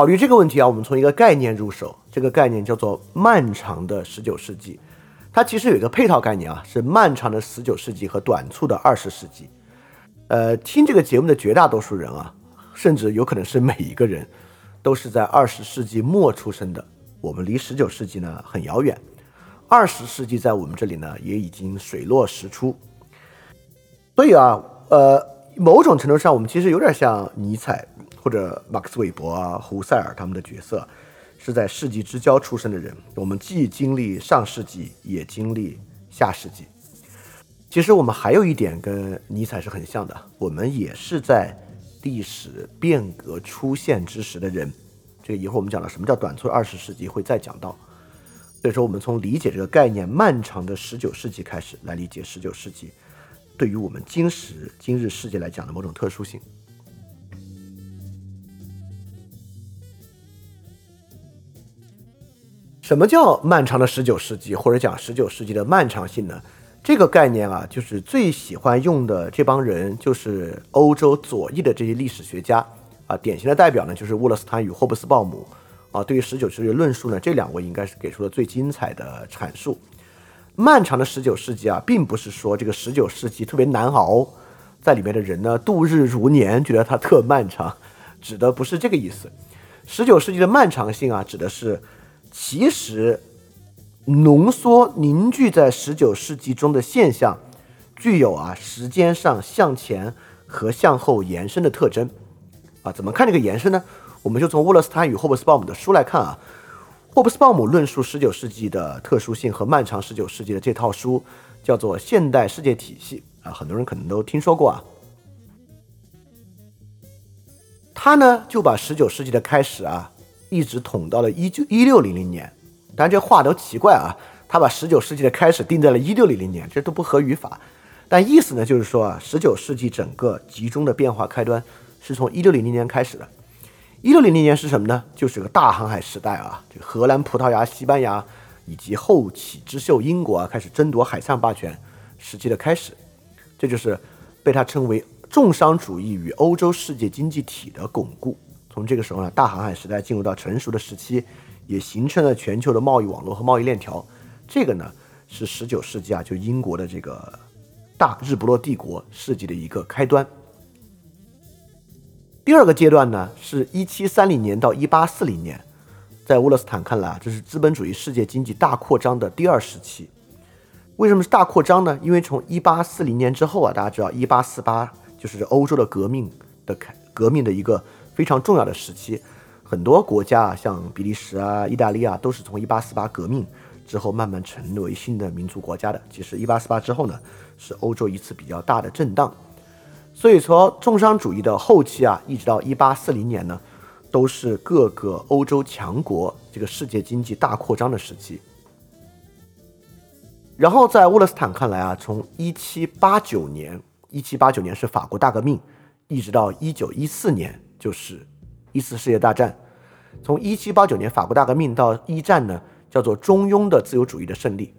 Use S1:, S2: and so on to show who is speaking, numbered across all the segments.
S1: 考虑这个问题啊，我们从一个概念入手，这个概念叫做“漫长的十九世纪”。它其实有一个配套概念啊，是漫长的十九世纪和短促的二十世纪。呃，听这个节目的绝大多数人啊，甚至有可能是每一个人，都是在二十世纪末出生的。我们离十九世纪呢很遥远，二十世纪在我们这里呢也已经水落石出。所以啊，呃，某种程度上，我们其实有点像尼采或者马克思韦伯啊、胡塞尔他们的角色。是在世纪之交出生的人，我们既经历上世纪，也经历下世纪。其实我们还有一点跟尼采是很像的，我们也是在历史变革出现之时的人。这个一会儿我们讲了什么叫短促二十世纪，会再讲到。所以说，我们从理解这个概念“漫长的十九世纪”开始来理解十九世纪对于我们今时今日世界来讲的某种特殊性。什么叫漫长的十九世纪，或者讲十九世纪的漫长性呢？这个概念啊，就是最喜欢用的这帮人，就是欧洲左翼的这些历史学家啊。典型的代表呢，就是沃勒斯坦与霍布斯鲍姆啊。对于十九世纪的论述呢，这两位应该是给出了最精彩的阐述。漫长的十九世纪啊，并不是说这个十九世纪特别难熬，在里面的人呢度日如年，觉得它特漫长，指的不是这个意思。十九世纪的漫长性啊，指的是。其实，浓缩凝聚在十九世纪中的现象，具有啊时间上向前和向后延伸的特征。啊，怎么看这个延伸呢？我们就从沃勒斯坦与霍布斯鲍姆的书来看啊。霍布斯鲍姆论述十九世纪的特殊性和漫长十九世纪的这套书，叫做《现代世界体系》啊，很多人可能都听说过啊。他呢就把十九世纪的开始啊。一直捅到了一九一六零零年，当然这话都奇怪啊，他把十九世纪的开始定在了一六零零年，这都不合语法。但意思呢，就是说啊，十九世纪整个集中的变化开端是从一六零零年开始的。一六零零年是什么呢？就是个大航海时代啊，这荷兰、葡萄牙、西班牙以及后起之秀英国啊，开始争夺海上霸权时期的开始。这就是被他称为重商主义与欧洲世界经济体的巩固。从这个时候呢，大航海时代进入到成熟的时期，也形成了全球的贸易网络和贸易链条。这个呢，是十九世纪啊，就英国的这个大日不落帝国世纪的一个开端。第二个阶段呢，是一七三零年到一八四零年，在沃勒斯坦看来啊，这是资本主义世界经济大扩张的第二时期。为什么是大扩张呢？因为从一八四零年之后啊，大家知道一八四八就是欧洲的革命的开革命的一个。非常重要的时期，很多国家啊，像比利时啊、意大利啊，都是从1848革命之后慢慢成为新的民族国家的。其实1848之后呢，是欧洲一次比较大的震荡。所以从重商主义的后期啊，一直到1840年呢，都是各个欧洲强国这个世界经济大扩张的时期。然后在沃勒斯坦看来啊，从1789年，1789年是法国大革命，一直到1914年。就是一次世界大战，从一七八九年法国大革命到一战呢，叫做中庸的自由主义的胜利，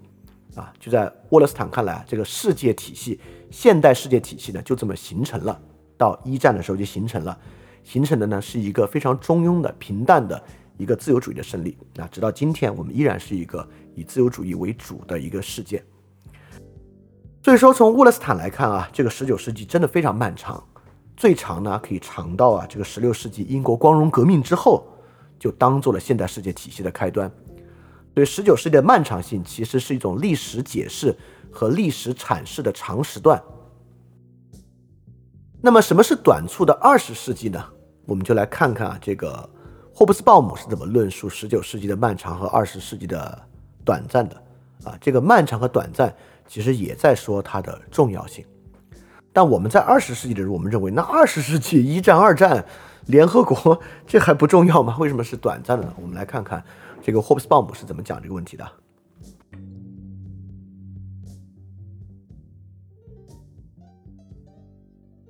S1: 啊，就在沃勒斯坦看来，这个世界体系，现代世界体系呢，就这么形成了。到一战的时候就形成了，形成的呢是一个非常中庸的、平淡的一个自由主义的胜利。啊，直到今天，我们依然是一个以自由主义为主的一个世界。所以说，从沃勒斯坦来看啊，这个十九世纪真的非常漫长。最长呢，可以长到啊，这个十六世纪英国光荣革命之后，就当做了现代世界体系的开端。所以，十九世纪的漫长性其实是一种历史解释和历史阐释的长时段。那么，什么是短促的二十世纪呢？我们就来看看啊，这个霍布斯鲍姆是怎么论述十九世纪的漫长和二十世纪的短暂的啊。这个漫长和短暂其实也在说它的重要性。但我们在二十世纪的时候，我们认为那二十世纪一战、二战、联合国这还不重要吗？为什么是短暂的呢？我们来看看这个霍布斯鲍姆是怎么讲这个问题的。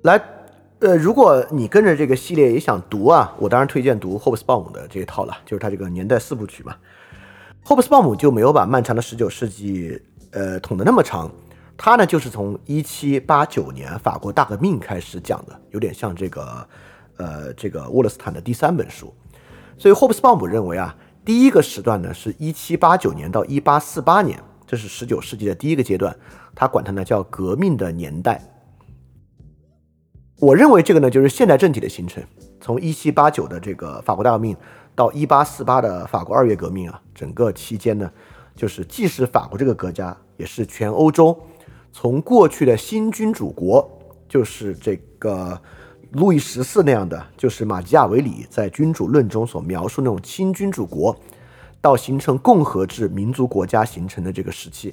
S1: 来，呃，如果你跟着这个系列也想读啊，我当然推荐读霍布斯鲍姆的这一套了，就是他这个年代四部曲嘛。霍布斯鲍姆就没有把漫长的十九世纪呃捅得那么长。他呢，就是从一七八九年法国大革命开始讲的，有点像这个，呃，这个沃勒斯坦的第三本书。所以霍布斯鲍姆认为啊，第一个时段呢是1789年到1848年，这是19世纪的第一个阶段，他管它呢叫革命的年代。我认为这个呢就是现代政体的形成，从1789的这个法国大革命到1848的法国二月革命啊，整个期间呢，就是既是法国这个国家，也是全欧洲从过去的新君主国，就是这个。路易十四那样的，就是马基亚维里在《君主论》中所描述那种新君主国，到形成共和制民族国家形成的这个时期。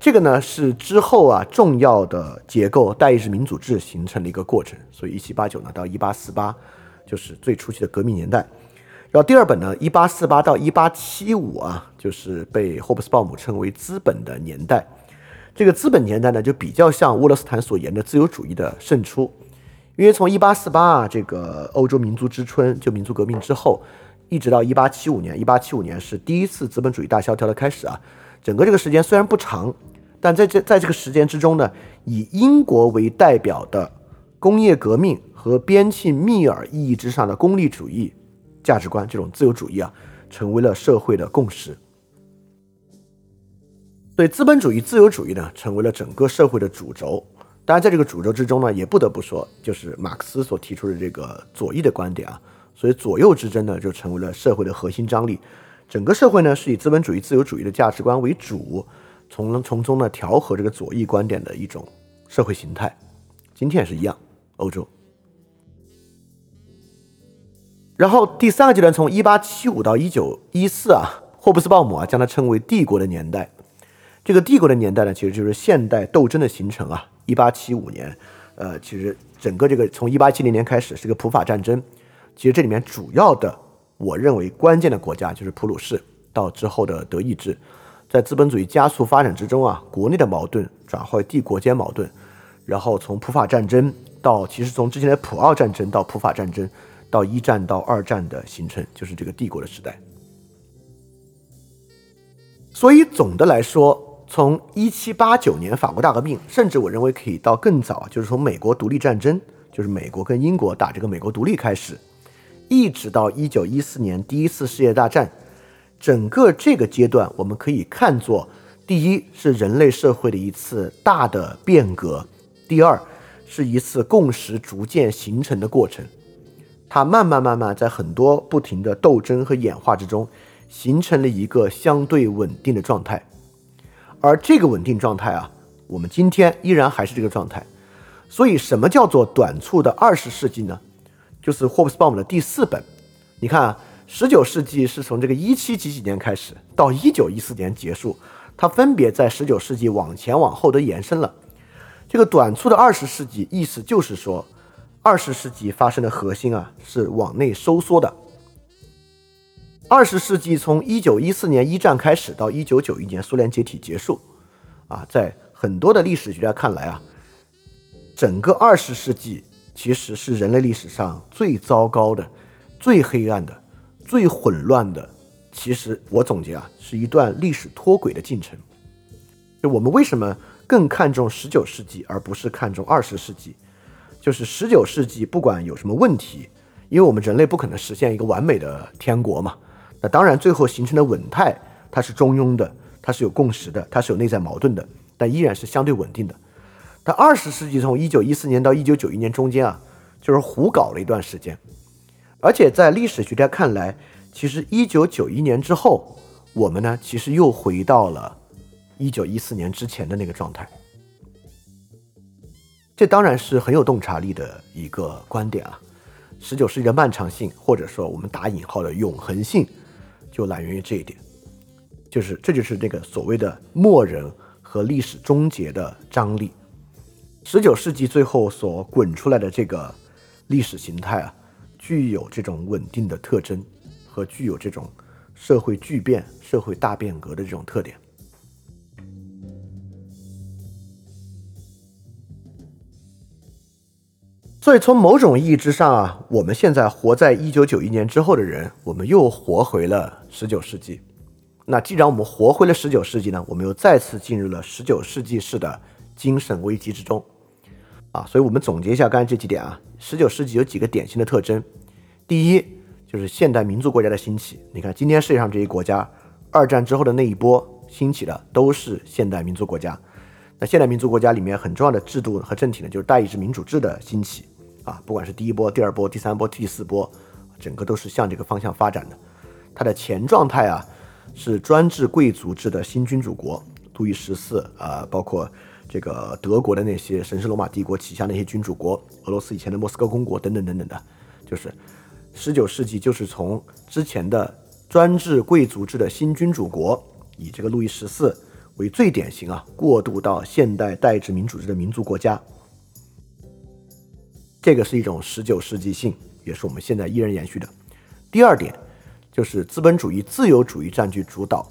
S1: 这个呢是之后啊重要的结构代议制民主制形成的一个过程。所以一七八九呢到一八四八就是最初期的革命年代。然后第二本呢一八四八到一八七五啊，就是被霍布斯鲍姆称为资本的年代。这个资本年代呢，就比较像沃勒斯坦所言的自由主义的胜出，因为从一八四八，这个欧洲民族之春，就民族革命之后，一直到一八七五年，一八七五年是第一次资本主义大萧条的开始啊。整个这个时间虽然不长，但在这在这个时间之中呢，以英国为代表的工业革命和边沁密尔意义之上的功利主义价值观，这种自由主义啊，成为了社会的共识。所以，资本主义、自由主义呢，成为了整个社会的主轴。当然，在这个主轴之中呢，也不得不说，就是马克思所提出的这个左翼的观点啊。所以，左右之争呢，就成为了社会的核心张力。整个社会呢，是以资本主义、自由主义的价值观为主，从从中呢调和这个左翼观点的一种社会形态。今天也是一样，欧洲。然后第三个阶段，从一八七五到一九一四啊，霍布斯鲍姆啊，将它称为帝国的年代。这个帝国的年代呢，其实就是现代斗争的形成啊。一八七五年，呃，其实整个这个从一八七零年开始是个普法战争。其实这里面主要的，我认为关键的国家就是普鲁士，到之后的德意志，在资本主义加速发展之中啊，国内的矛盾转化为帝国间矛盾，然后从普法战争到其实从之前的普奥战争到普法战争，到一战到二战的形成，就是这个帝国的时代。所以总的来说。从一七八九年法国大革命，甚至我认为可以到更早，就是从美国独立战争，就是美国跟英国打这个美国独立开始，一直到一九一四年第一次世界大战，整个这个阶段，我们可以看作：第一是人类社会的一次大的变革；第二是一次共识逐渐形成的过程。它慢慢慢慢在很多不停的斗争和演化之中，形成了一个相对稳定的状态。而这个稳定状态啊，我们今天依然还是这个状态。所以，什么叫做短促的二十世纪呢？就是霍布斯鲍姆的第四本。你看啊，十九世纪是从这个一七几几年开始，到一九一四年结束，它分别在十九世纪往前往后都延伸了。这个短促的二十世纪，意思就是说，二十世纪发生的核心啊，是往内收缩的。二十世纪从一九一四年一战开始到一九九一年苏联解体结束，啊，在很多的历史学家看来啊，整个二十世纪其实是人类历史上最糟糕的、最黑暗的、最混乱的。其实我总结啊，是一段历史脱轨的进程。就我们为什么更看重十九世纪而不是看重二十世纪？就是十九世纪不管有什么问题，因为我们人类不可能实现一个完美的天国嘛。那当然，最后形成的稳态，它是中庸的，它是有共识的，它是有内在矛盾的，但依然是相对稳定的。但二十世纪从一九一四年到一九九一年中间啊，就是胡搞了一段时间。而且在历史学家看来，其实一九九一年之后，我们呢其实又回到了一九一四年之前的那个状态。这当然是很有洞察力的一个观点啊。十九世纪的漫长性，或者说我们打引号的永恒性。就来源于这一点，就是这就是那个所谓的末人和历史终结的张力。十九世纪最后所滚出来的这个历史形态啊，具有这种稳定的特征和具有这种社会巨变、社会大变革的这种特点。所以从某种意义之上啊，我们现在活在一九九一年之后的人，我们又活回了。十九世纪，那既然我们活回了十九世纪呢，我们又再次进入了十九世纪式的精神危机之中，啊，所以我们总结一下刚才这几点啊，十九世纪有几个典型的特征：第一就是现代民族国家的兴起。你看，今天世界上这些国家，二战之后的那一波兴起的都是现代民族国家。那现代民族国家里面很重要的制度和政体呢，就是代议制民主制的兴起啊。不管是第一波、第二波、第三波、第四波，整个都是向这个方向发展的。它的前状态啊，是专制贵族制的新君主国，路易十四啊，包括这个德国的那些神圣罗马帝国旗下那些君主国，俄罗斯以前的莫斯科公国等等等等的，就是十九世纪就是从之前的专制贵族制的新君主国，以这个路易十四为最典型啊，过渡到现代代制民主制的民族国家，这个是一种十九世纪性，也是我们现在依然延续的。第二点。就是资本主义、自由主义占据主导，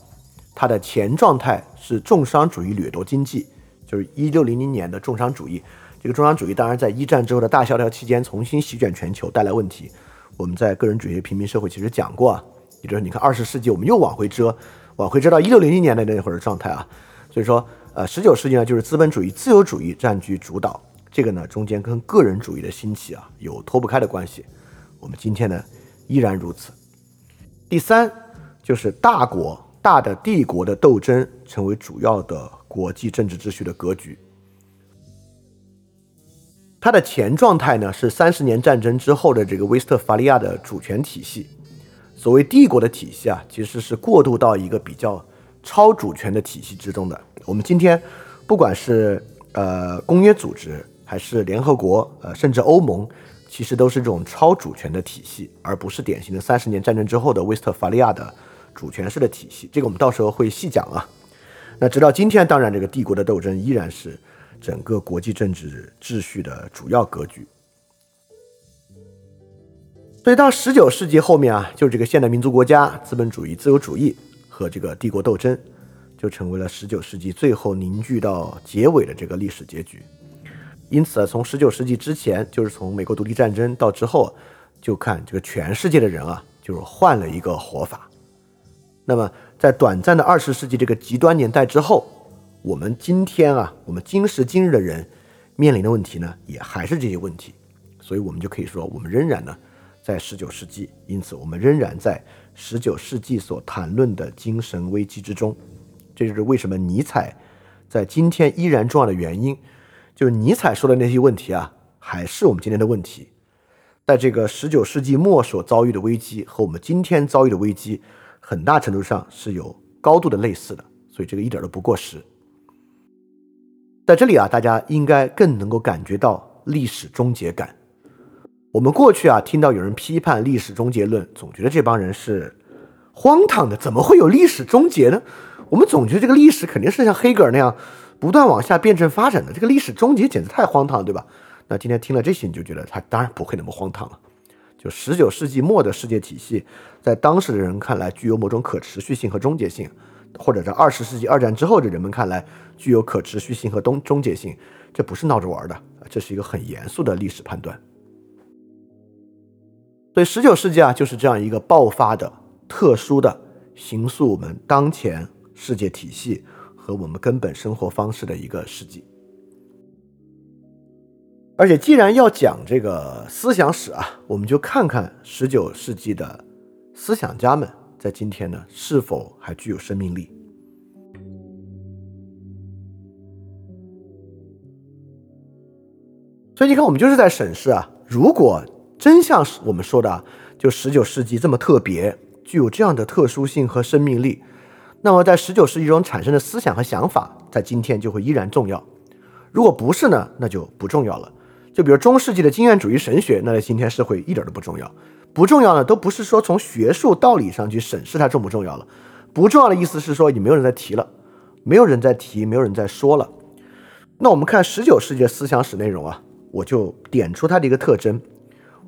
S1: 它的前状态是重商主义掠夺经济，就是一六零零年的重商主义。这个重商主义当然在一战之后的大萧条期间重新席卷全球，带来问题。我们在个人主义平民社会其实讲过啊，也就是你看二十世纪我们又往回折，往回折到一六零零年的那会儿的状态啊。所以说，呃，十九世纪呢就是资本主义、自由主义占据主导，这个呢中间跟个人主义的兴起啊有脱不开的关系。我们今天呢依然如此。第三，就是大国、大的帝国的斗争成为主要的国际政治秩序的格局。它的前状态呢，是三十年战争之后的这个威斯特伐利亚的主权体系。所谓帝国的体系啊，其实是过渡到一个比较超主权的体系之中的。我们今天，不管是呃公约组织，还是联合国，呃，甚至欧盟。其实都是这种超主权的体系，而不是典型的三十年战争之后的威斯特伐利亚的主权式的体系。这个我们到时候会细讲啊。那直到今天，当然这个帝国的斗争依然是整个国际政治秩序的主要格局。所以到十九世纪后面啊，就是这个现代民族国家、资本主义、自由主义和这个帝国斗争，就成为了十九世纪最后凝聚到结尾的这个历史结局。因此啊，从十九世纪之前，就是从美国独立战争到之后，就看这个全世界的人啊，就是换了一个活法。那么，在短暂的二十世纪这个极端年代之后，我们今天啊，我们今时今日的人面临的问题呢，也还是这些问题。所以，我们就可以说，我们仍然呢，在十九世纪。因此，我们仍然在十九世纪所谈论的精神危机之中。这就是为什么尼采在今天依然重要的原因。就是尼采说的那些问题啊，还是我们今天的问题。在这个十九世纪末所遭遇的危机和我们今天遭遇的危机，很大程度上是有高度的类似的，所以这个一点都不过时。在这里啊，大家应该更能够感觉到历史终结感。我们过去啊，听到有人批判历史终结论，总觉得这帮人是荒唐的，怎么会有历史终结呢？我们总觉得这个历史肯定是像黑格尔那样。不断往下辩证发展的这个历史终结简直太荒唐了，对吧？那今天听了这些，你就觉得它当然不会那么荒唐了。就十九世纪末的世界体系，在当时的人看来具有某种可持续性和终结性，或者在二十世纪二战之后的人们看来具有可持续性和终终结性，这不是闹着玩的，这是一个很严肃的历史判断。所以十九世纪啊，就是这样一个爆发的、特殊的、形塑我们当前世界体系。和我们根本生活方式的一个世纪，而且既然要讲这个思想史啊，我们就看看十九世纪的思想家们在今天呢是否还具有生命力。所以你看，我们就是在审视啊，如果真像是我们说的，就十九世纪这么特别，具有这样的特殊性和生命力。那么，在十九世纪中产生的思想和想法，在今天就会依然重要。如果不是呢，那就不重要了。就比如中世纪的经验主义神学，那在今天社会一点都不重要。不重要呢，都不是说从学术道理上去审视它重不重要了。不重要的意思是说，已经没有人在提了，没有人在提，没有人在说了。那我们看十九世纪的思想史内容啊，我就点出它的一个特征：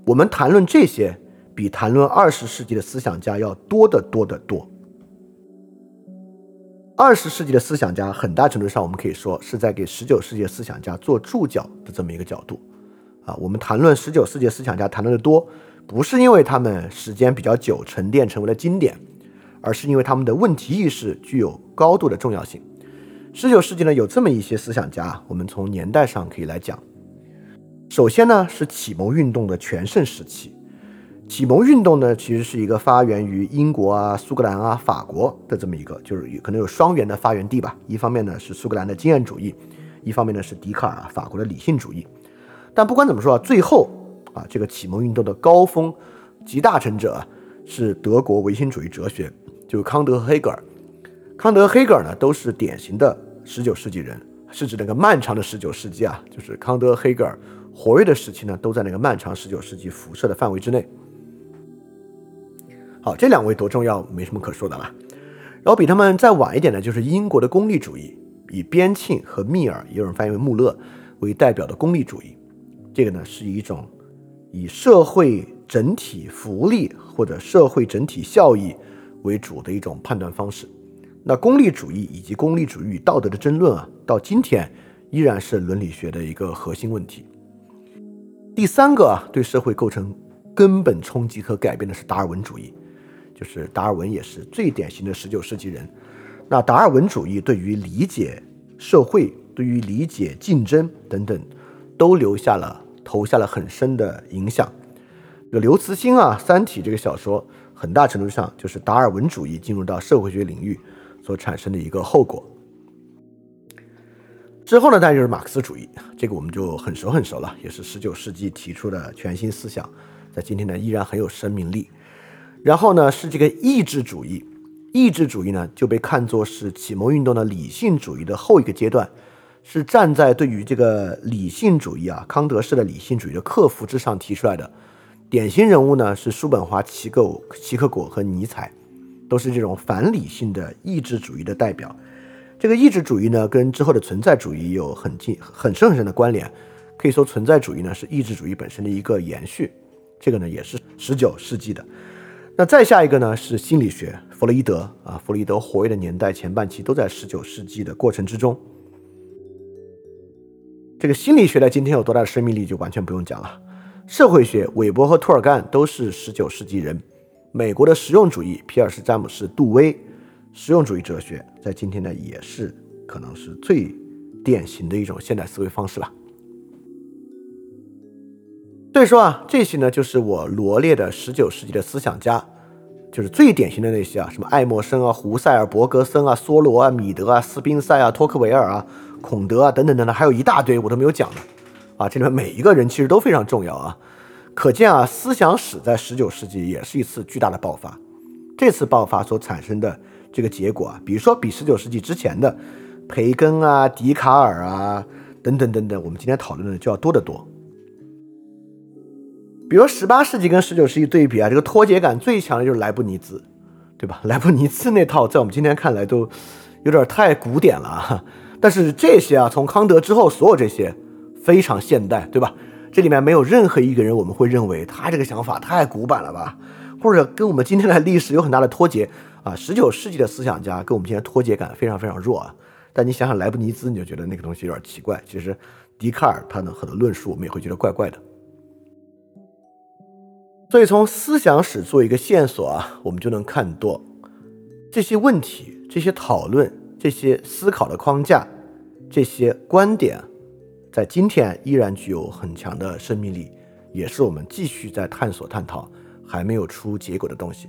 S1: 我们谈论这些，比谈论二十世纪的思想家要多得多得多。二十世纪的思想家，很大程度上我们可以说是在给十九世纪思想家做注脚的这么一个角度，啊，我们谈论十九世纪思想家谈论的多，不是因为他们时间比较久沉淀成为了经典，而是因为他们的问题意识具有高度的重要性。十九世纪呢，有这么一些思想家，我们从年代上可以来讲。首先呢，是启蒙运动的全盛时期，启蒙运动呢，其实是一个发源于英国啊、苏格兰啊、法国的这么一个，就是有可能有双元的发源地吧。一方面呢是苏格兰的经验主义，一方面呢是笛卡尔啊法国的理性主义。但不管怎么说啊，最后啊这个启蒙运动的高峰集大成者是德国唯心主义哲学，就康德和黑格尔。康德、黑格尔呢都是典型的十九世纪人，是指那个漫长的十九世纪啊，就是康德、黑格尔活跃的时期呢，都在那个漫长十九世纪辐射的范围之内。好，这两位多重要，没什么可说的了。然后比他们再晚一点的，就是英国的功利主义，以边沁和密尔，也有人翻译为穆勒为代表的功利主义。这个呢，是一种以社会整体福利或者社会整体效益为主的一种判断方式。那功利主义以及功利主义与道德的争论啊，到今天依然是伦理学的一个核心问题。第三个啊，对社会构成根本冲击和改变的是达尔文主义。就是达尔文也是最典型的十九世纪人。那达尔文主义对于理解社会、对于理解竞争等等，都留下了投下了很深的影响。这个刘慈欣啊，《三体》这个小说，很大程度上就是达尔文主义进入到社会学领域所产生的一个后果。之后呢，当然就是马克思主义，这个我们就很熟很熟了，也是十九世纪提出的全新思想，在今天呢依然很有生命力。然后呢，是这个意志主义，意志主义呢就被看作是启蒙运动的理性主义的后一个阶段，是站在对于这个理性主义啊，康德式的理性主义的克服之上提出来的。典型人物呢是叔本华、齐克齐克果和尼采，都是这种反理性的意志主义的代表。这个意志主义呢，跟之后的存在主义有很近、很深很深的关联。可以说，存在主义呢是意志主义本身的一个延续。这个呢也是十九世纪的。那再下一个呢是心理学，弗洛伊德啊，弗洛伊德活跃的年代前半期都在十九世纪的过程之中。这个心理学在今天有多大的生命力就完全不用讲了。社会学，韦伯和托尔干都是十九世纪人。美国的实用主义，皮尔斯、詹姆斯、杜威，实用主义哲学在今天呢也是可能是最典型的一种现代思维方式了。所以说啊，这些呢就是我罗列的十九世纪的思想家，就是最典型的那些啊，什么爱默生啊、胡塞尔、伯格森啊、梭罗啊、米德啊、斯宾塞啊、托克维尔啊、孔德啊等等等等，还有一大堆我都没有讲的啊。这里面每一个人其实都非常重要啊。可见啊，思想史在十九世纪也是一次巨大的爆发。这次爆发所产生的这个结果啊，比如说比十九世纪之前的培根啊、笛卡尔啊等等等等，我们今天讨论的就要多得多。比如十八世纪跟十九世纪对比啊，这个脱节感最强的就是莱布尼兹，对吧？莱布尼兹那套在我们今天看来都有点太古典了啊。但是这些啊，从康德之后，所有这些非常现代，对吧？这里面没有任何一个人我们会认为他这个想法太古板了吧，或者跟我们今天的历史有很大的脱节啊。十九世纪的思想家跟我们今天脱节感非常非常弱啊。但你想想莱布尼兹，你就觉得那个东西有点奇怪。其实笛卡尔他的很多论述，我们也会觉得怪怪的。所以，从思想史做一个线索啊，我们就能看多这些问题、这些讨论、这些思考的框架、这些观点，在今天依然具有很强的生命力，也是我们继续在探索、探讨还没有出结果的东西。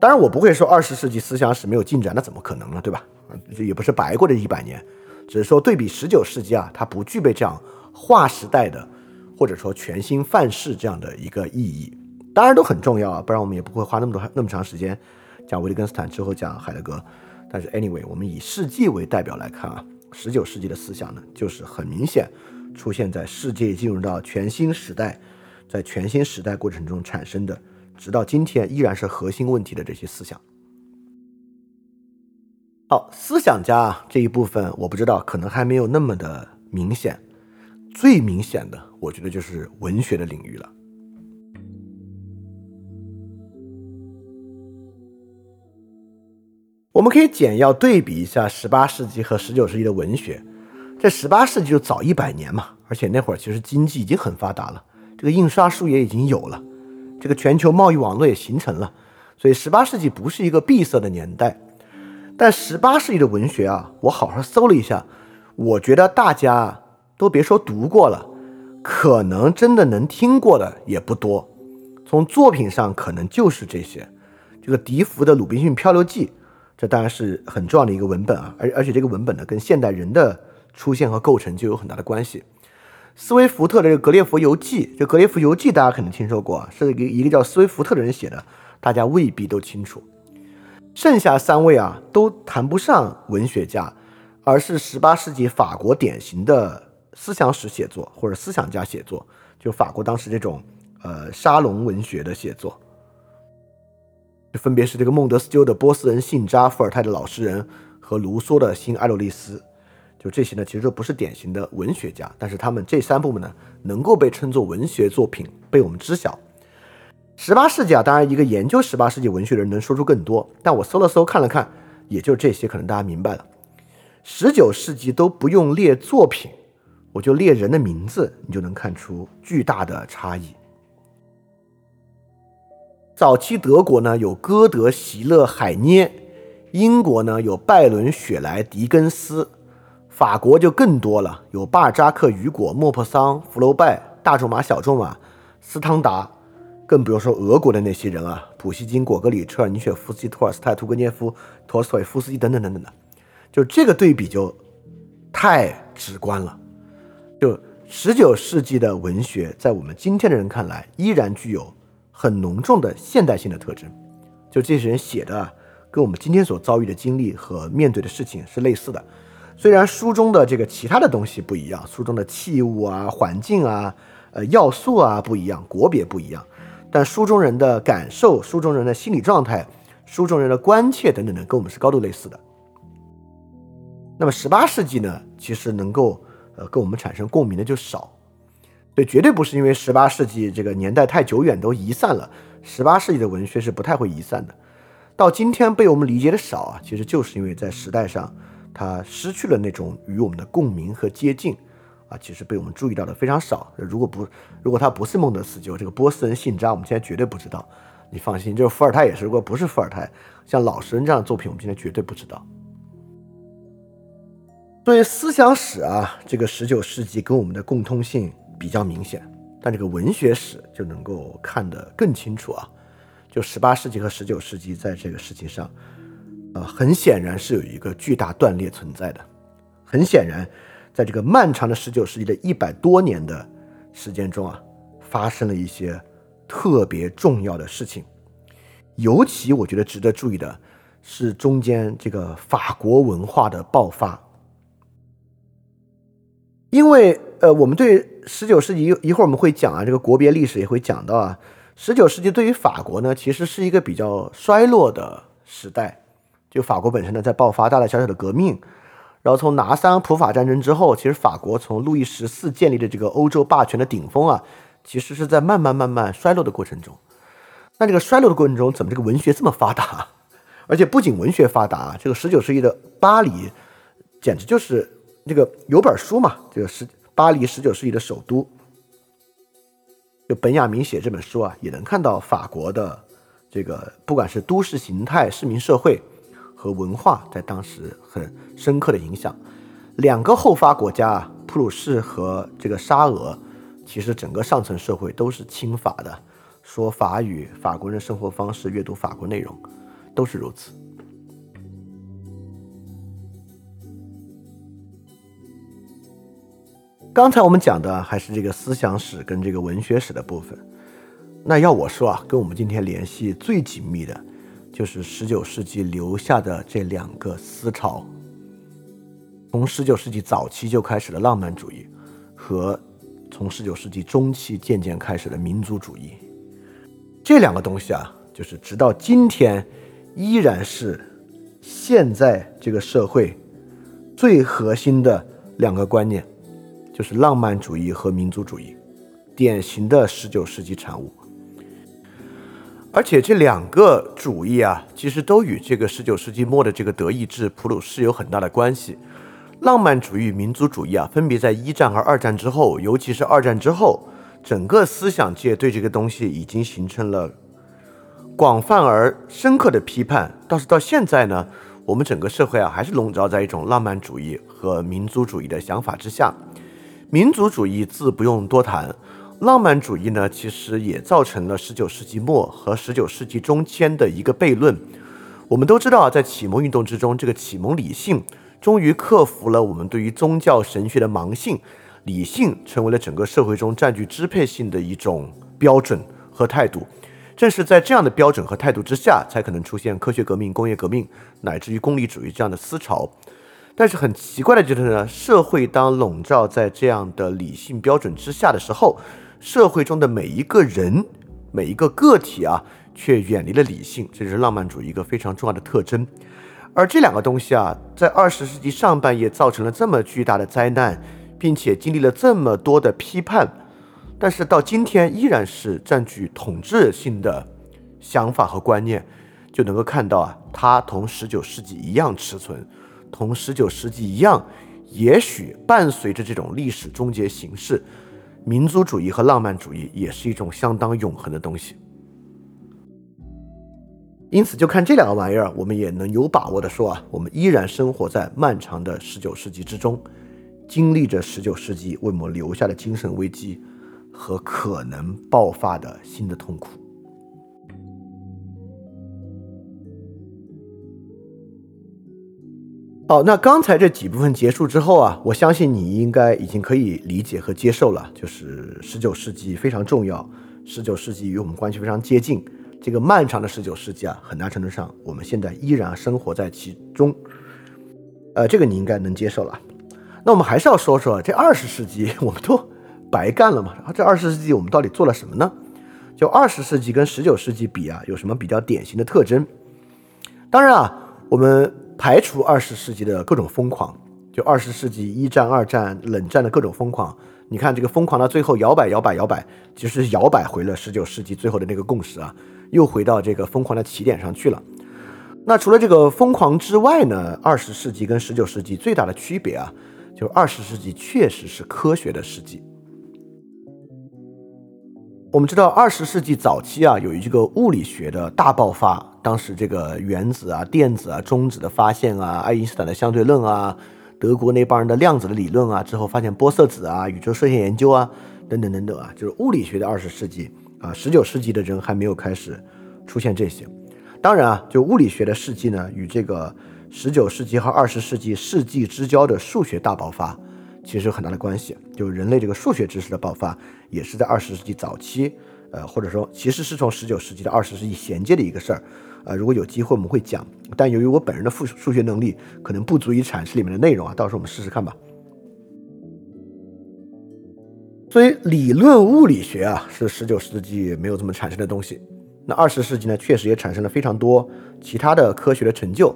S1: 当然，我不会说二十世纪思想史没有进展，那怎么可能呢？对吧？这也不是白过这一百年，只是说对比十九世纪啊，它不具备这样划时代的。或者说全新范式这样的一个意义，当然都很重要啊，不然我们也不会花那么多那么长时间讲维特根斯坦之后讲海德格。但是 anyway，我们以世纪为代表来看啊，十九世纪的思想呢，就是很明显出现在世界进入到全新时代，在全新时代过程中产生的，直到今天依然是核心问题的这些思想。好，思想家啊这一部分我不知道，可能还没有那么的明显。最明显的，我觉得就是文学的领域了。我们可以简要对比一下十八世纪和十九世纪的文学。这十八世纪就早一百年嘛，而且那会儿其实经济已经很发达了，这个印刷术也已经有了，这个全球贸易网络也形成了，所以十八世纪不是一个闭塞的年代。但十八世纪的文学啊，我好好搜了一下，我觉得大家。都别说读过了，可能真的能听过的也不多。从作品上可能就是这些。这个笛福的《鲁滨逊漂流记》，这当然是很重要的一个文本啊，而而且这个文本呢，跟现代人的出现和构成就有很大的关系。斯威福特的这《格列佛游记》，这《格列佛游记》大家可能听说过，啊是一个一个叫斯威福特的人写的，大家未必都清楚。剩下三位啊，都谈不上文学家，而是十八世纪法国典型的思想史写作或者思想家写作，就法国当时这种呃沙龙文学的写作。分别是这个孟德斯鸠的《波斯人信札》，伏尔泰的《老实人》和卢梭的《新爱洛利斯》，就这些呢，其实都不是典型的文学家，但是他们这三部分呢，能够被称作文学作品，被我们知晓。十八世纪啊，当然一个研究十八世纪文学的人能说出更多，但我搜了搜，看了看，也就这些，可能大家明白了。十九世纪都不用列作品，我就列人的名字，你就能看出巨大的差异。早期德国呢有歌德、席勒、海涅，英国呢有拜伦、雪莱、狄更斯，法国就更多了，有巴尔扎克、雨果、莫泊桑、福楼拜，大仲马、小仲马、斯汤达，更不用说俄国的那些人啊，普希金、果戈里、车尔尼雪夫斯基、托尔斯泰、屠格涅夫、托斯托耶夫斯基等等等等的，就这个对比就太直观了。就十九世纪的文学，在我们今天的人看来，依然具有。很浓重的现代性的特征，就这些人写的，跟我们今天所遭遇的经历和面对的事情是类似的。虽然书中的这个其他的东西不一样，书中的器物啊、环境啊、呃要素啊不一样，国别不一样，但书中人的感受、书中人的心理状态、书中人的关切等等的，跟我们是高度类似的。那么十八世纪呢，其实能够呃跟我们产生共鸣的就少。所以，绝对不是因为十八世纪这个年代太久远都遗散了。十八世纪的文学是不太会遗散的，到今天被我们理解的少啊，其实就是因为在时代上它失去了那种与我们的共鸣和接近啊，其实被我们注意到的非常少。如果不，如果他不是孟德斯鸠这个波斯人信札，我们现在绝对不知道。你放心，就是伏尔泰也是，如果不是伏尔泰，像老实人这样的作品，我们现在绝对不知道。作为思想史啊，这个十九世纪跟我们的共通性。比较明显，但这个文学史就能够看得更清楚啊。就十八世纪和十九世纪在这个事情上，呃，很显然是有一个巨大断裂存在的。很显然，在这个漫长的十九世纪的一百多年的时间中啊，发生了一些特别重要的事情。尤其我觉得值得注意的是中间这个法国文化的爆发，因为。呃，我们对十九世纪一一会儿我们会讲啊，这个国别历史也会讲到啊。十九世纪对于法国呢，其实是一个比较衰落的时代。就法国本身呢，在爆发大大小小的革命，然后从拿桑普法战争之后，其实法国从路易十四建立的这个欧洲霸权的顶峰啊，其实是在慢慢慢慢衰落的过程中。那这个衰落的过程中，怎么这个文学这么发达？而且不仅文学发达，这个十九世纪的巴黎简直就是这个有本书嘛，这个十。巴黎十九世纪的首都，就本雅明写这本书啊，也能看到法国的这个不管是都市形态、市民社会和文化，在当时很深刻的影响。两个后发国家啊，普鲁士和这个沙俄，其实整个上层社会都是亲法的，说法语，法国人生活方式、阅读法国内容，都是如此。刚才我们讲的还是这个思想史跟这个文学史的部分，那要我说啊，跟我们今天联系最紧密的，就是十九世纪留下的这两个思潮，从十九世纪早期就开始的浪漫主义，和从十九世纪中期渐渐开始的民族主义，这两个东西啊，就是直到今天依然是现在这个社会最核心的两个观念。就是浪漫主义和民族主义，典型的十九世纪产物。而且这两个主义啊，其实都与这个十九世纪末的这个德意志普鲁士有很大的关系。浪漫主义、民族主义啊，分别在一战和二战之后，尤其是二战之后，整个思想界对这个东西已经形成了广泛而深刻的批判。倒是到现在呢，我们整个社会啊，还是笼罩在一种浪漫主义和民族主义的想法之下。民族主义自不用多谈，浪漫主义呢，其实也造成了十九世纪末和十九世纪中间的一个悖论。我们都知道，在启蒙运动之中，这个启蒙理性终于克服了我们对于宗教神学的盲性，理性成为了整个社会中占据支配性的一种标准和态度。正是在这样的标准和态度之下，才可能出现科学革命、工业革命，乃至于功利主义这样的思潮。但是很奇怪的就是呢，社会当笼罩在这样的理性标准之下的时候，社会中的每一个人、每一个个体啊，却远离了理性，这就是浪漫主义一个非常重要的特征。而这两个东西啊，在二十世纪上半叶造成了这么巨大的灾难，并且经历了这么多的批判，但是到今天依然是占据统治性的想法和观念，就能够看到啊，它同十九世纪一样持存。同十九世纪一样，也许伴随着这种历史终结形式，民族主义和浪漫主义也是一种相当永恒的东西。因此，就看这两个玩意儿，我们也能有把握的说啊，我们依然生活在漫长的十九世纪之中，经历着十九世纪为我们留下的精神危机和可能爆发的新的痛苦。好，那刚才这几部分结束之后啊，我相信你应该已经可以理解和接受了，就是十九世纪非常重要，十九世纪与我们关系非常接近。这个漫长的十九世纪啊，很大程度上我们现在依然生活在其中。呃，这个你应该能接受了。那我们还是要说说这二十世纪，我们都白干了嘛？这二十世纪我们到底做了什么呢？就二十世纪跟十九世纪比啊，有什么比较典型的特征？当然啊，我们。排除二十世纪的各种疯狂，就二十世纪一战、二战、冷战的各种疯狂。你看这个疯狂到最后摇摆、摇摆、摇摆，其实摇摆回了十九世纪最后的那个共识啊，又回到这个疯狂的起点上去了。那除了这个疯狂之外呢？二十世纪跟十九世纪最大的区别啊，就是二十世纪确实是科学的世纪。我们知道，二十世纪早期啊，有一个物理学的大爆发。当时这个原子啊、电子啊、中子的发现啊，爱因斯坦的相对论啊，德国那帮人的量子的理论啊，之后发现玻色子啊、宇宙射线研究啊，等等等等啊，就是物理学的二十世纪啊。十九世纪的人还没有开始出现这些。当然啊，就物理学的世纪呢，与这个十九世纪和二十世纪世纪之交的数学大爆发。其实有很大的关系，就人类这个数学知识的爆发，也是在二十世纪早期，呃，或者说其实是从十九世纪到二十世纪衔接的一个事儿，呃，如果有机会我们会讲，但由于我本人的数数学能力可能不足以阐释里面的内容啊，到时候我们试试看吧。所以理论物理学啊，是十九世纪没有这么产生的东西，那二十世纪呢，确实也产生了非常多其他的科学的成就。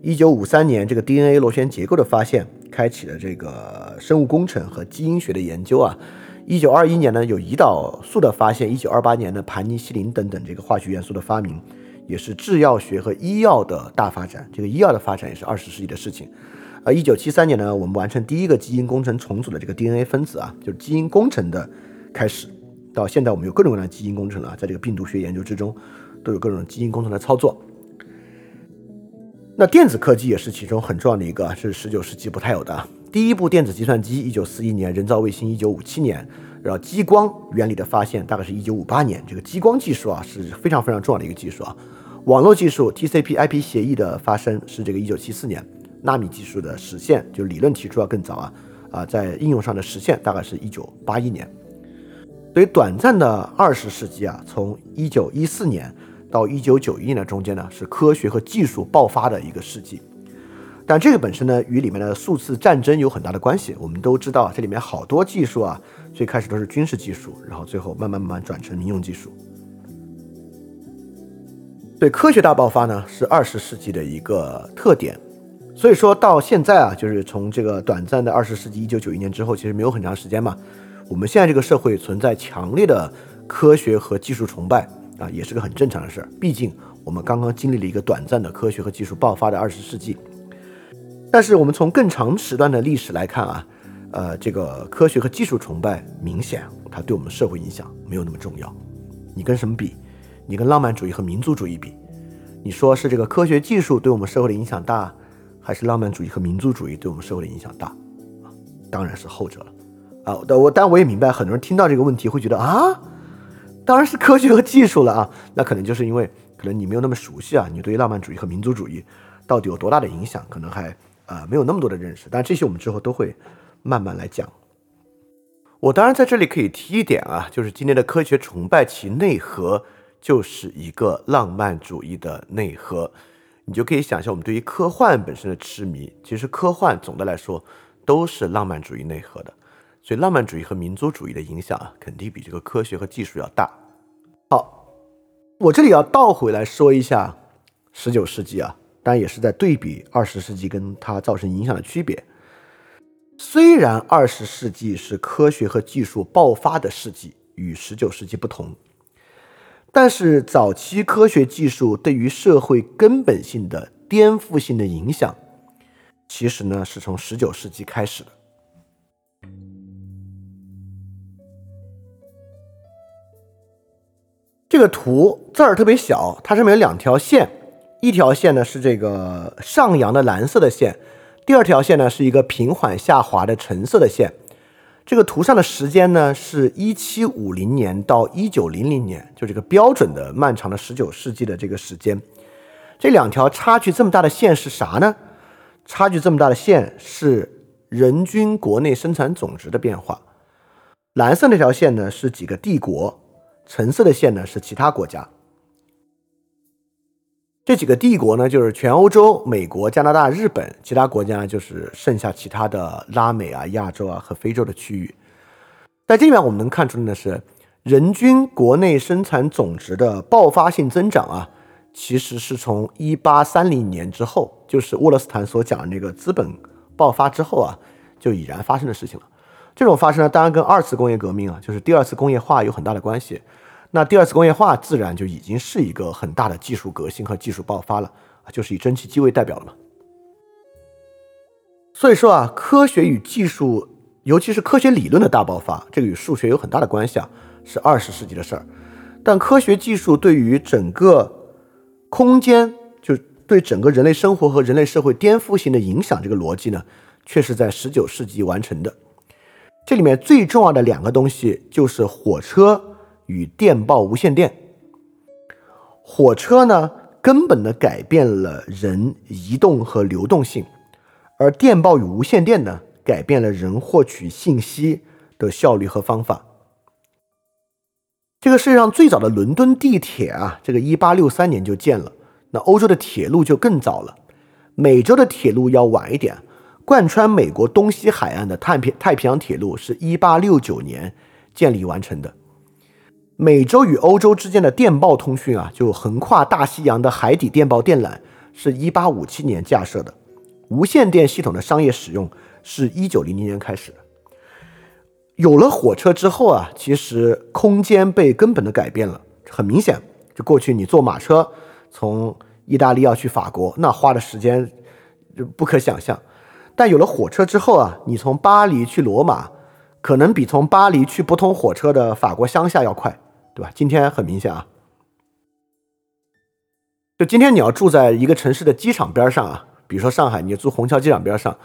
S1: 一九五三年，这个 DNA 螺旋结构的发现。开启了这个生物工程和基因学的研究啊。一九二一年呢，有胰岛素的发现；一九二八年呢，盘尼西林等等这个化学元素的发明，也是制药学和医药的大发展。这个医药的发展也是二十世纪的事情。而一九七三年呢，我们完成第一个基因工程重组的这个 DNA 分子啊，就是基因工程的开始。到现在，我们有各种各样的基因工程了，在这个病毒学研究之中，都有各种基因工程的操作。那电子科技也是其中很重要的一个，是十九世纪不太有的。第一部电子计算机，一九四一年；人造卫星，一九五七年。然后激光原理的发现，大概是一九五八年。这个激光技术啊，是非常非常重要的一个技术啊。网络技术 TCP/IP 协议的发生是这个一九七四年。纳米技术的实现，就理论提出要更早啊啊，在应用上的实现大概是一九八一年。所以短暂的二十世纪啊，从一九一四年。到一九九一年的中间呢，是科学和技术爆发的一个世纪，但这个本身呢，与里面的数次战争有很大的关系。我们都知道，这里面好多技术啊，最开始都是军事技术，然后最后慢慢慢慢转成民用技术。对科学大爆发呢，是二十世纪的一个特点。所以说到现在啊，就是从这个短暂的二十世纪一九九一年之后，其实没有很长时间嘛。我们现在这个社会存在强烈的科学和技术崇拜。啊，也是个很正常的事儿。毕竟我们刚刚经历了一个短暂的科学和技术爆发的二十世纪。但是我们从更长时段的历史来看啊，呃，这个科学和技术崇拜明显它对我们社会影响没有那么重要。你跟什么比？你跟浪漫主义和民族主义比？你说是这个科学技术对我们社会的影响大，还是浪漫主义和民族主义对我们社会的影响大？当然是后者了。啊。但我但我也明白，很多人听到这个问题会觉得啊，当然是科学和技术了啊。那可能就是因为可能你没有那么熟悉啊，你对浪漫主义和民族主义到底有多大的影响，可能还啊没有那么多的认识。但这些我们之后都会慢慢来讲。我当然在这里可以提一点啊，就是今天的科学崇拜其内核就是一个浪漫主义的内核。你就可以想象，我们对于科幻本身的痴迷，其实科幻总的来说都是浪漫主义内核的，所以浪漫主义和民族主义的影响啊，肯定比这个科学和技术要大。好，我这里要倒回来说一下十九世纪啊，当然也是在对比二十世纪跟它造成影响的区别。虽然二十世纪是科学和技术爆发的世纪，与十九世纪不同。但是，早期科学技术对于社会根本性的颠覆性的影响，其实呢是从十九世纪开始的。这个图字儿特别小，它上面有两条线，一条线呢是这个上扬的蓝色的线，第二条线呢是一个平缓下滑的橙色的线。这个图上的时间呢，是一七五零年到一九零零年，就这个标准的漫长的十九世纪的这个时间。这两条差距这么大的线是啥呢？差距这么大的线是人均国内生产总值的变化。蓝色那条线呢是几个帝国，橙色的线呢是其他国家。这几个帝国呢，就是全欧洲、美国、加拿大、日本，其他国家呢就是剩下其他的拉美啊、亚洲啊和非洲的区域。在这里面，我们能看出的是，人均国内生产总值的爆发性增长啊，其实是从一八三零年之后，就是沃勒斯坦所讲的那个资本爆发之后啊，就已然发生的事情了。这种发生呢，当然跟二次工业革命啊，就是第二次工业化有很大的关系。那第二次工业化自然就已经是一个很大的技术革新和技术爆发了，就是以蒸汽机为代表了嘛。所以说啊，科学与技术，尤其是科学理论的大爆发，这个与数学有很大的关系啊，是二十世纪的事儿。但科学技术对于整个空间，就对整个人类生活和人类社会颠覆性的影响，这个逻辑呢，却是在十九世纪完成的。这里面最重要的两个东西就是火车。与电报无线电，火车呢，根本的改变了人移动和流动性，而电报与无线电呢，改变了人获取信息的效率和方法。这个世界上最早的伦敦地铁啊，这个一八六三年就建了，那欧洲的铁路就更早了，美洲的铁路要晚一点，贯穿美国东西海岸的太平太平洋铁路是一八六九年建立完成的。美洲与欧洲之间的电报通讯啊，就横跨大西洋的海底电报电缆，是一八五七年架设的。无线电系统的商业使用是一九零零年开始的。有了火车之后啊，其实空间被根本的改变了。很明显，就过去你坐马车从意大利要去法国，那花的时间就不可想象。但有了火车之后啊，你从巴黎去罗马，可能比从巴黎去不通火车的法国乡下要快。对吧？今天很明显啊，就今天你要住在一个城市的机场边上啊，比如说上海，你住虹桥机场边上，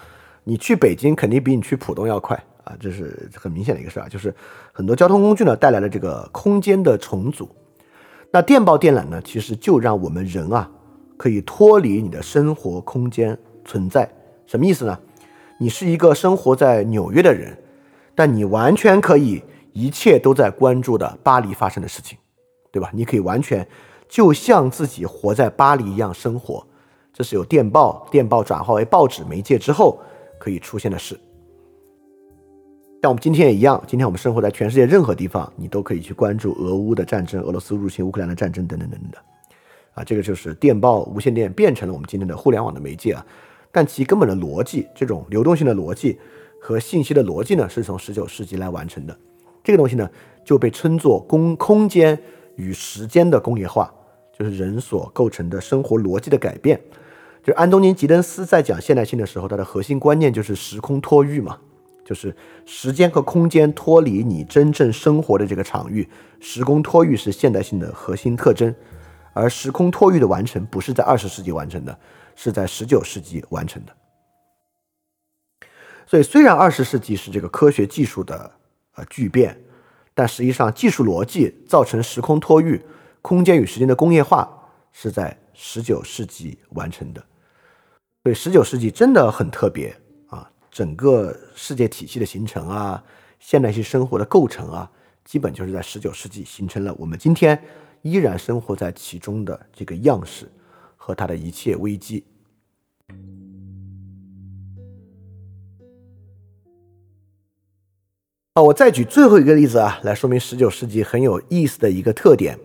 S1: 你去北京肯定比你去浦东要快啊，这是很明显的一个事儿啊。就是很多交通工具呢带来了这个空间的重组，那电报电缆呢，其实就让我们人啊可以脱离你的生活空间存在。什么意思呢？你是一个生活在纽约的人，但你完全可以。一切都在关注的巴黎发生的事情，对吧？你可以完全就像自己活在巴黎一样生活，这是有电报、电报转化为报纸媒介之后可以出现的事。像我们今天也一样，今天我们生活在全世界任何地方，你都可以去关注俄乌的战争、俄罗斯入侵乌克兰的战争等等等等的。啊，这个就是电报、无线电变成了我们今天的互联网的媒介啊。但其根本的逻辑，这种流动性的逻辑和信息的逻辑呢，是从十九世纪来完成的。这个东西呢，就被称作空空间与时间的工业化，就是人所构成的生活逻辑的改变。就是安东尼·吉登斯在讲现代性的时候，他的核心观念就是时空脱域嘛，就是时间和空间脱离你真正生活的这个场域，时空脱域是现代性的核心特征。而时空脱域的完成不是在二十世纪完成的，是在十九世纪完成的。所以虽然二十世纪是这个科学技术的呃巨变，但实际上技术逻辑造成时空托域、空间与时间的工业化是在十九世纪完成的。所以十九世纪真的很特别啊，整个世界体系的形成啊，现代性生活的构成啊，基本就是在十九世纪形成了我们今天依然生活在其中的这个样式和它的一切危机。啊，我再举最后一个例子啊，来说明十九世纪很有意思的一个特点。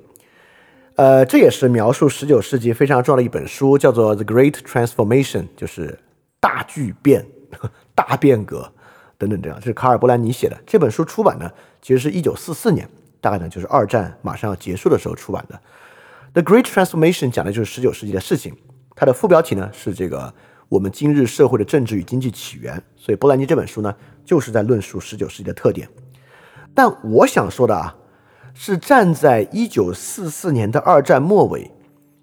S1: 呃，这也是描述十九世纪非常重要的一本书，叫做《The Great Transformation》，就是大巨变、大变革等等这样。这是卡尔·波兰尼写的这本书出版呢，其实是一九四四年，大概呢就是二战马上要结束的时候出版的。《The Great Transformation》讲的就是十九世纪的事情，它的副标题呢是这个我们今日社会的政治与经济起源。所以波兰尼这本书呢，就是在论述十九世纪的特点。但我想说的啊。是站在一九四四年的二战末尾，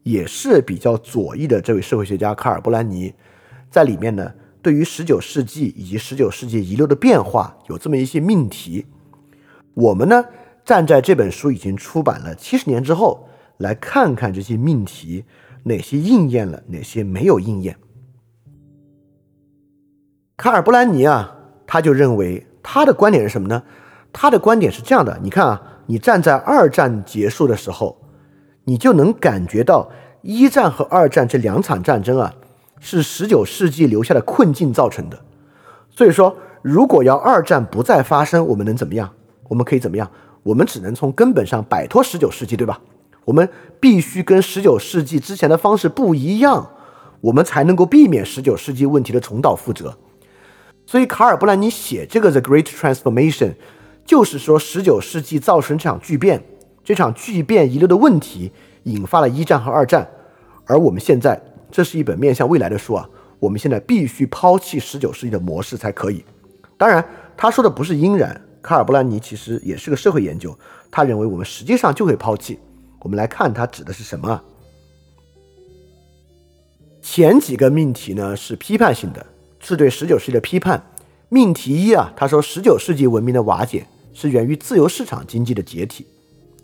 S1: 也是比较左翼的这位社会学家卡尔·波兰尼，在里面呢，对于十九世纪以及十九世纪遗留的变化有这么一些命题。我们呢，站在这本书已经出版了七十年之后，来看看这些命题哪些应验了，哪些没有应验。卡尔·布兰尼啊，他就认为他的观点是什么呢？他的观点是这样的，你看啊。你站在二战结束的时候，你就能感觉到一战和二战这两场战争啊，是十九世纪留下的困境造成的。所以说，如果要二战不再发生，我们能怎么样？我们可以怎么样？我们只能从根本上摆脱十九世纪，对吧？我们必须跟十九世纪之前的方式不一样，我们才能够避免十九世纪问题的重蹈覆辙。所以，卡尔·布兰尼写这个《The Great Transformation》。就是说，十九世纪造成这场巨变，这场巨变遗留的问题，引发了一战和二战。而我们现在，这是一本面向未来的书啊，我们现在必须抛弃十九世纪的模式才可以。当然，他说的不是应然，卡尔·布兰尼其实也是个社会研究，他认为我们实际上就会抛弃。我们来看他指的是什么？前几个命题呢是批判性的，是对十九世纪的批判。命题一啊，他说十九世纪文明的瓦解是源于自由市场经济的解体，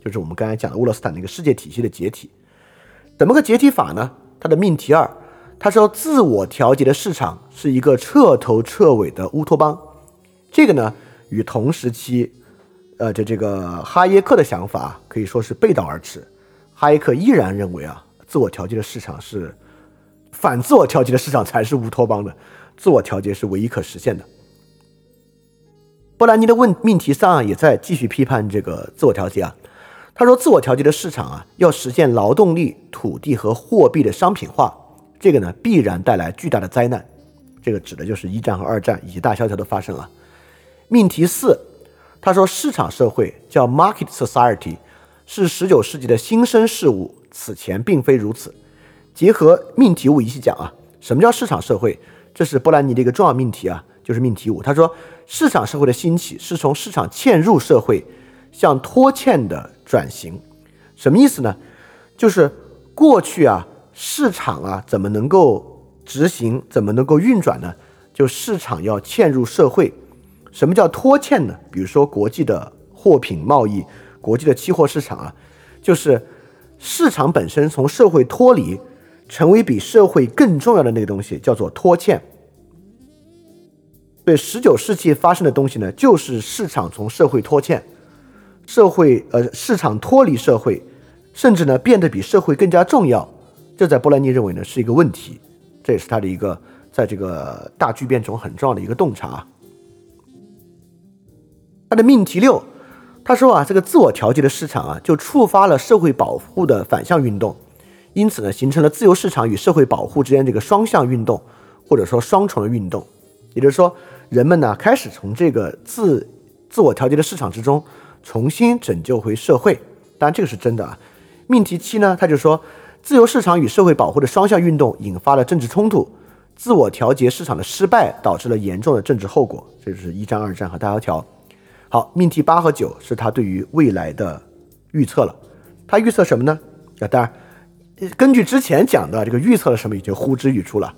S1: 就是我们刚才讲的沃勒斯坦那个世界体系的解体。怎么个解体法呢？他的命题二，他说自我调节的市场是一个彻头彻尾的乌托邦。这个呢，与同时期，呃，这这个哈耶克的想法可以说是背道而驰。哈耶克依然认为啊，自我调节的市场是反自我调节的市场才是乌托邦的，自我调节是唯一可实现的。波兰尼的问命题三啊，也在继续批判这个自我调节啊。他说，自我调节的市场啊，要实现劳动力、土地和货币的商品化，这个呢，必然带来巨大的灾难。这个指的就是一战和二战以及大萧条的发生啊。命题四，他说，市场社会叫 market society，是十九世纪的新生事物，此前并非如此。结合命题五一起讲啊，什么叫市场社会？这是波兰尼的一个重要命题啊。就是命题五，他说，市场社会的兴起是从市场嵌入社会向拖欠的转型，什么意思呢？就是过去啊，市场啊怎么能够执行，怎么能够运转呢？就市场要嵌入社会。什么叫拖欠呢？比如说国际的货品贸易，国际的期货市场啊，就是市场本身从社会脱离，成为比社会更重要的那个东西，叫做拖欠。对十九世纪发生的东西呢，就是市场从社会拖欠，社会呃市场脱离社会，甚至呢变得比社会更加重要。这在波兰尼认为呢是一个问题，这也是他的一个在这个大巨变中很重要的一个洞察。他的命题六，他说啊，这个自我调节的市场啊，就触发了社会保护的反向运动，因此呢，形成了自由市场与社会保护之间这个双向运动，或者说双重的运动，也就是说。人们呢开始从这个自自我调节的市场之中重新拯救回社会，当然这个是真的啊。命题七呢，他就说自由市场与社会保护的双向运动引发了政治冲突，自我调节市场的失败导致了严重的政治后果，这就是一战、二战和大萧条。好，命题八和九是他对于未来的预测了，他预测什么呢？啊，当然根据之前讲的这个预测了什么已经呼之欲出了。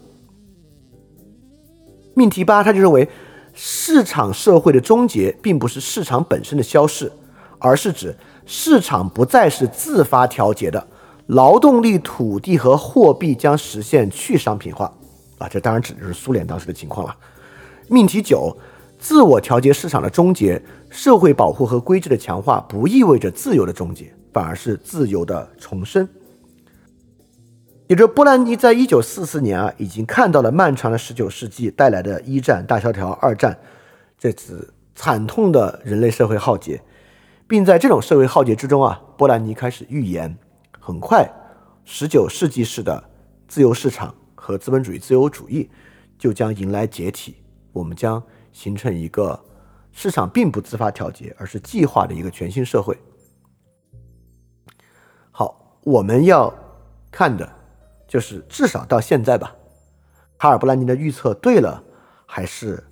S1: 命题八，他就认为，市场社会的终结，并不是市场本身的消逝，而是指市场不再是自发调节的，劳动力、土地和货币将实现去商品化。啊，这当然指的是苏联当时的情况了。命题九，自我调节市场的终结，社会保护和规制的强化，不意味着自由的终结，反而是自由的重生。也就波兰尼在一九四四年啊，已经看到了漫长的十九世纪带来的一战、大萧条、二战这次惨痛的人类社会浩劫，并在这种社会浩劫之中啊，波兰尼开始预言，很快十九世纪式的自由市场和资本主义自由主义就将迎来解体，我们将形成一个市场并不自发调节，而是计划的一个全新社会。好，我们要看的。就是至少到现在吧，卡尔布兰尼的预测对了，还是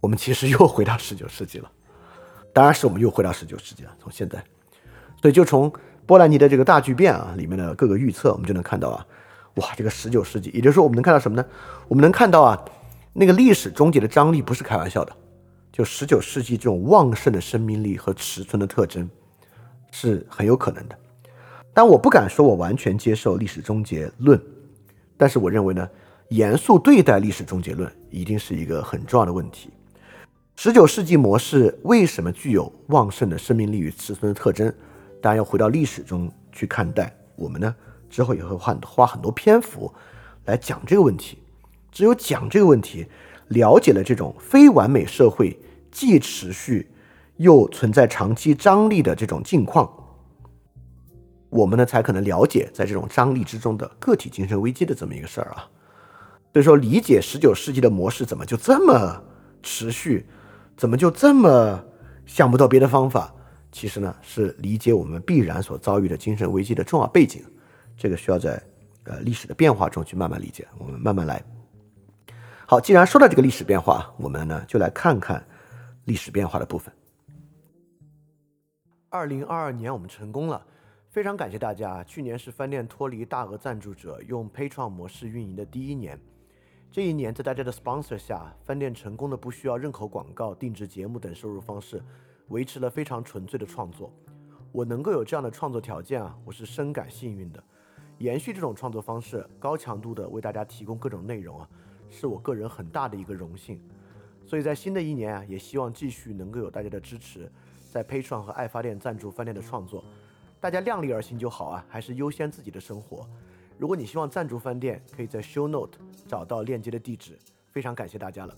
S1: 我们其实又回到十九世纪了？当然是我们又回到十九世纪了。从现在，所以就从波兰尼的这个大巨变啊里面的各个预测，我们就能看到啊，哇，这个十九世纪，也就是说我们能看到什么呢？我们能看到啊，那个历史终结的张力不是开玩笑的，就十九世纪这种旺盛的生命力和尺寸的特征是很有可能的。但我不敢说我完全接受历史终结论，但是我认为呢，严肃对待历史终结论一定是一个很重要的问题。十九世纪模式为什么具有旺盛的生命力与尺寸的特征？当然要回到历史中去看待。我们呢之后也会花花很多篇幅来讲这个问题。只有讲这个问题，了解了这种非完美社会既持续又存在长期张力的这种境况。我们呢才可能了解在这种张力之中的个体精神危机的这么一个事儿啊，所以说理解十九世纪的模式怎么就这么持续，怎么就这么想不到别的方法？其实呢是理解我们必然所遭遇的精神危机的重要背景，这个需要在呃历史的变化中去慢慢理解，我们慢慢来。好，既然说到这个历史变化，我们呢就来看看历史变化的部分。二零二二年我们成功了。非常感谢大家！去年是饭店脱离大额赞助者，用 Patron 模式运营的第一年。这一年，在大家的 sponsor 下，饭店成功的不需要任何广告、定制节目等收入方式，维持了非常纯粹的创作。我能够有这样的创作条件啊，我是深感幸运的。延续这种创作方式，高强度的为大家提供各种内容啊，是我个人很大的一个荣幸。所以在新的一年啊，也希望继续能够有大家的支持，在 Patron 和爱发电赞助饭店的创作。大家量力而行就好啊，还是优先自己的生活。如果你希望赞助饭店，可以在 Show Note 找到链接的地址。非常感谢大家了。